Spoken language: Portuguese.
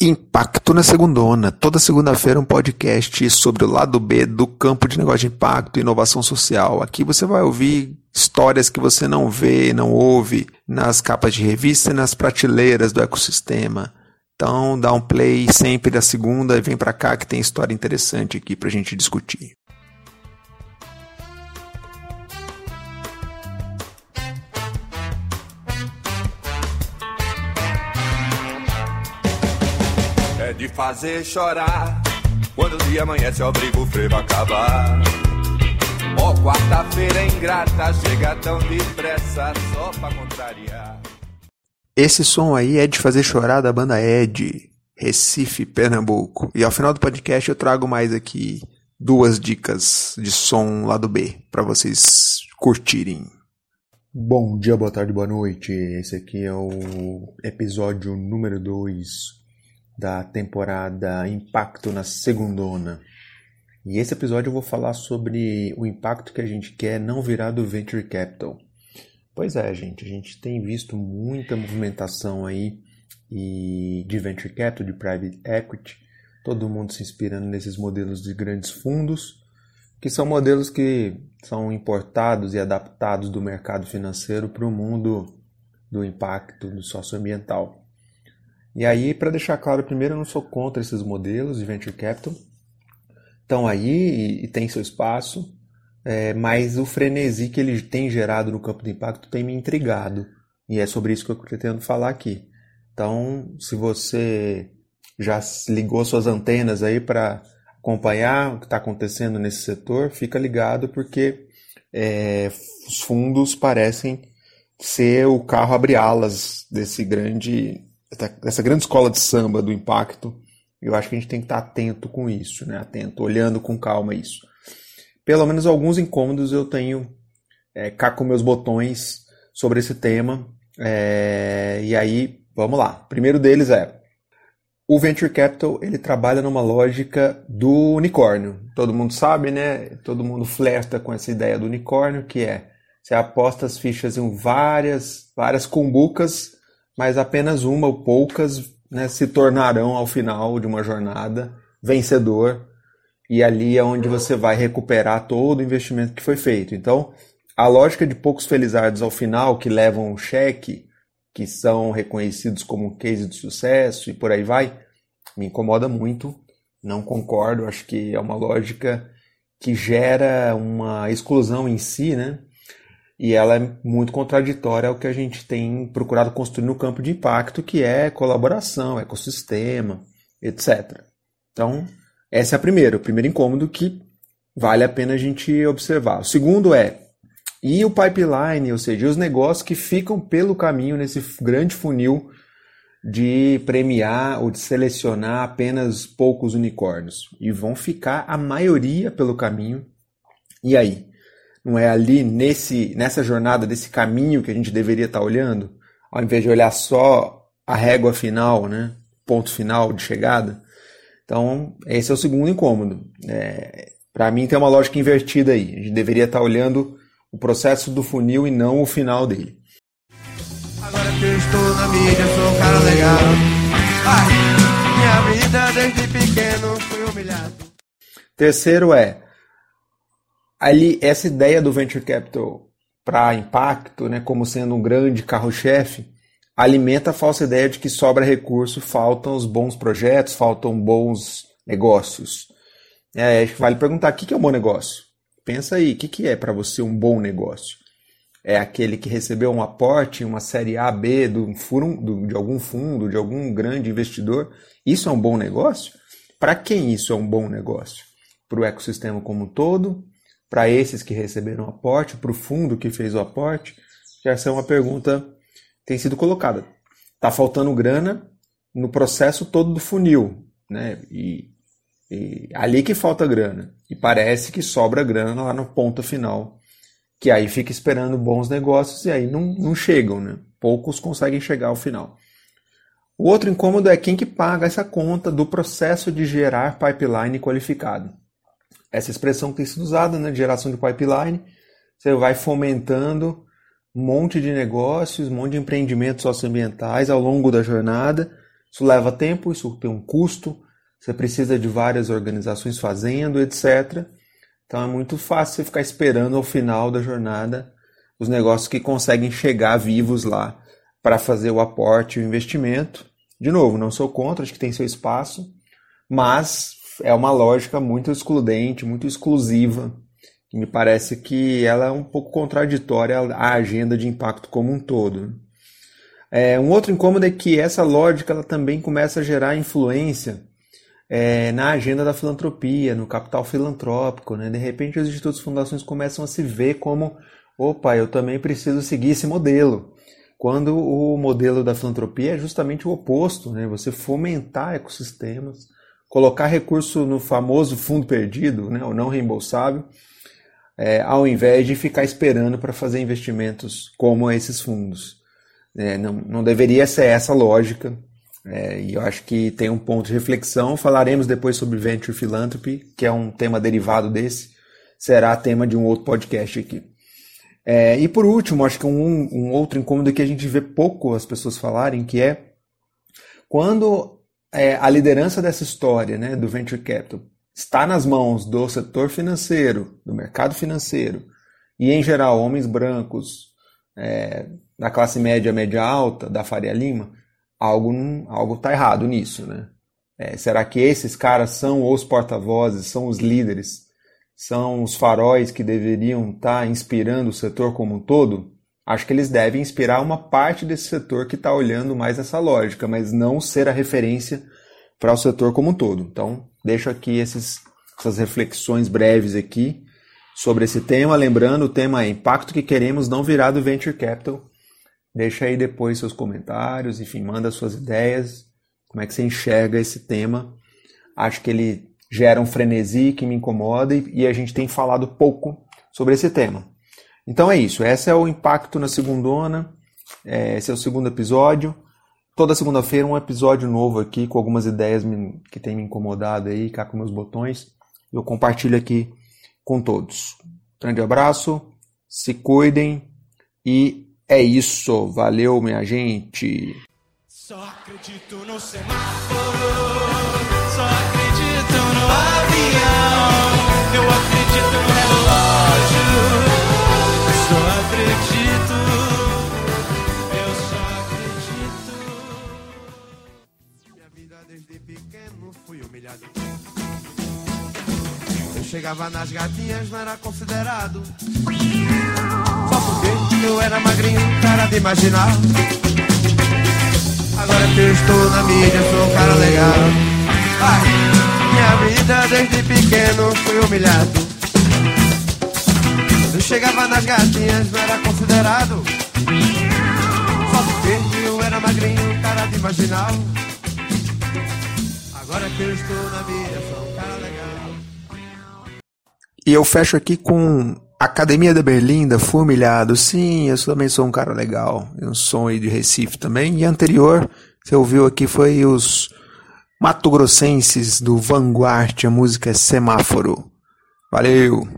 Impacto na Segundona. Toda segunda-feira um podcast sobre o lado B do campo de negócio de impacto e inovação social. Aqui você vai ouvir histórias que você não vê, não ouve nas capas de revista e nas prateleiras do ecossistema. Então dá um play sempre da segunda e vem para cá que tem história interessante aqui para a gente discutir. De fazer chorar. Quando o dia amanhece, obriga o frevo a acabar. Ó, oh, quarta-feira ingrata, chega tão depressa só pra contrariar. Esse som aí é de fazer chorar da banda Ed, Recife, Pernambuco. E ao final do podcast eu trago mais aqui duas dicas de som lá do B para vocês curtirem. Bom dia, boa tarde, boa noite. Esse aqui é o episódio número 2 da temporada Impacto na Segundona. E esse episódio eu vou falar sobre o impacto que a gente quer não virar do Venture Capital. Pois é, gente, a gente tem visto muita movimentação aí e de Venture Capital, de Private Equity, todo mundo se inspirando nesses modelos de grandes fundos, que são modelos que são importados e adaptados do mercado financeiro para o mundo do impacto do socioambiental. E aí, para deixar claro, primeiro, eu não sou contra esses modelos de venture capital. Estão aí e, e tem seu espaço, é, mas o frenesi que ele tem gerado no campo de impacto tem me intrigado. E é sobre isso que eu pretendo falar aqui. Então, se você já ligou suas antenas aí para acompanhar o que está acontecendo nesse setor, fica ligado porque é, os fundos parecem ser o carro abre alas desse grande essa grande escola de samba do impacto, eu acho que a gente tem que estar atento com isso, né? Atento, olhando com calma isso. Pelo menos alguns incômodos eu tenho é, cá com meus botões sobre esse tema. É, e aí, vamos lá. Primeiro deles é o venture capital ele trabalha numa lógica do unicórnio. Todo mundo sabe, né? Todo mundo flerta com essa ideia do unicórnio, que é você aposta as fichas em várias, várias cumbucas mas apenas uma ou poucas né, se tornarão ao final de uma jornada vencedor e ali é onde você vai recuperar todo o investimento que foi feito. Então, a lógica de poucos felizardos ao final que levam um cheque, que são reconhecidos como case de sucesso e por aí vai, me incomoda muito. Não concordo, acho que é uma lógica que gera uma exclusão em si, né? E ela é muito contraditória ao que a gente tem procurado construir no campo de impacto, que é colaboração, ecossistema, etc. Então, essa é a primeira, o primeiro incômodo que vale a pena a gente observar. O segundo é, e o pipeline, ou seja, os negócios que ficam pelo caminho nesse grande funil de premiar ou de selecionar apenas poucos unicórnios. E vão ficar a maioria pelo caminho. E aí? Não é ali nesse nessa jornada, desse caminho que a gente deveria estar olhando, ao invés de olhar só a régua final, né? Ponto final de chegada. Então, esse é o segundo incômodo. É, Para mim, tem uma lógica invertida aí. A gente deveria estar olhando o processo do funil e não o final dele. Agora que eu estou na mídia, sou um cara legal. Ai, minha vida desde pequeno fui humilhado. Terceiro é, ali essa ideia do venture capital para impacto, né, como sendo um grande carro-chefe, alimenta a falsa ideia de que sobra recurso, faltam os bons projetos, faltam bons negócios. É, acho que vale perguntar o que é um bom negócio. Pensa aí, o que é para você um bom negócio? É aquele que recebeu um aporte, uma série A, B do, de algum fundo, de algum grande investidor? Isso é um bom negócio? Para quem isso é um bom negócio? Para o ecossistema como um todo? Para esses que receberam o aporte, para o fundo que fez o aporte? Já essa é uma pergunta que tem sido colocada. Está faltando grana no processo todo do funil, né? E, e ali que falta grana. E parece que sobra grana lá no ponto final, que aí fica esperando bons negócios e aí não, não chegam, né? Poucos conseguem chegar ao final. O outro incômodo é quem que paga essa conta do processo de gerar pipeline qualificado essa expressão tem sido usada, né, de geração de pipeline. Você vai fomentando um monte de negócios, um monte de empreendimentos socioambientais ao longo da jornada. Isso leva tempo, isso tem um custo, você precisa de várias organizações fazendo, etc. Então é muito fácil você ficar esperando ao final da jornada os negócios que conseguem chegar vivos lá para fazer o aporte o investimento. De novo, não sou contra, acho que tem seu espaço, mas é uma lógica muito excludente, muito exclusiva, me parece que ela é um pouco contraditória à agenda de impacto como um todo. É, um outro incômodo é que essa lógica ela também começa a gerar influência é, na agenda da filantropia, no capital filantrópico. Né? De repente, os institutos e fundações começam a se ver como: opa, eu também preciso seguir esse modelo. Quando o modelo da filantropia é justamente o oposto, né? você fomentar ecossistemas, colocar recurso no famoso fundo perdido, né? o não reembolsável, é, ao invés de ficar esperando para fazer investimentos como esses fundos. É, não, não deveria ser essa lógica é, e eu acho que tem um ponto de reflexão. Falaremos depois sobre Venture Philanthropy, que é um tema derivado desse. Será tema de um outro podcast aqui. É, e por último, acho que um, um outro incômodo que a gente vê pouco as pessoas falarem, que é quando é, a liderança dessa história né, do Venture Capital está nas mãos do setor financeiro, do mercado financeiro, e em geral homens brancos, é, da classe média, média alta, da Faria Lima, algo algo está errado nisso, né? É, será que esses caras são os porta-vozes, são os líderes, são os faróis que deveriam estar tá inspirando o setor como um todo? Acho que eles devem inspirar uma parte desse setor que está olhando mais essa lógica, mas não ser a referência para o setor como um todo. Então, deixo aqui esses, essas reflexões breves aqui sobre esse tema. Lembrando, o tema é impacto que queremos não virar do Venture Capital Deixa aí depois seus comentários, enfim, manda suas ideias, como é que você enxerga esse tema. Acho que ele gera um frenesi que me incomoda e, e a gente tem falado pouco sobre esse tema. Então é isso, esse é o impacto na segundona, é, esse é o segundo episódio. Toda segunda-feira um episódio novo aqui com algumas ideias que tem me incomodado aí, cá com meus botões. Eu compartilho aqui com todos. Grande abraço, se cuidem e é isso, valeu minha gente. Só acredito no semáforo, chegava nas gatinhas, não era considerado. Só porque eu era magrinho, cara de imaginar. Agora que eu estou na mídia, sou um cara legal. Ai, minha vida desde pequeno foi humilhado. Eu chegava nas gatinhas, não era considerado. Só porque eu era magrinho, cara de imaginar. Agora que eu estou na mídia, sou um cara legal. E eu fecho aqui com Academia da Berlinda, fui humilhado. Sim, eu também sou um cara legal. Eu sou aí de Recife também. E anterior, você ouviu aqui, foi os Mato Grossenses do Vanguard. A música é Semáforo. Valeu!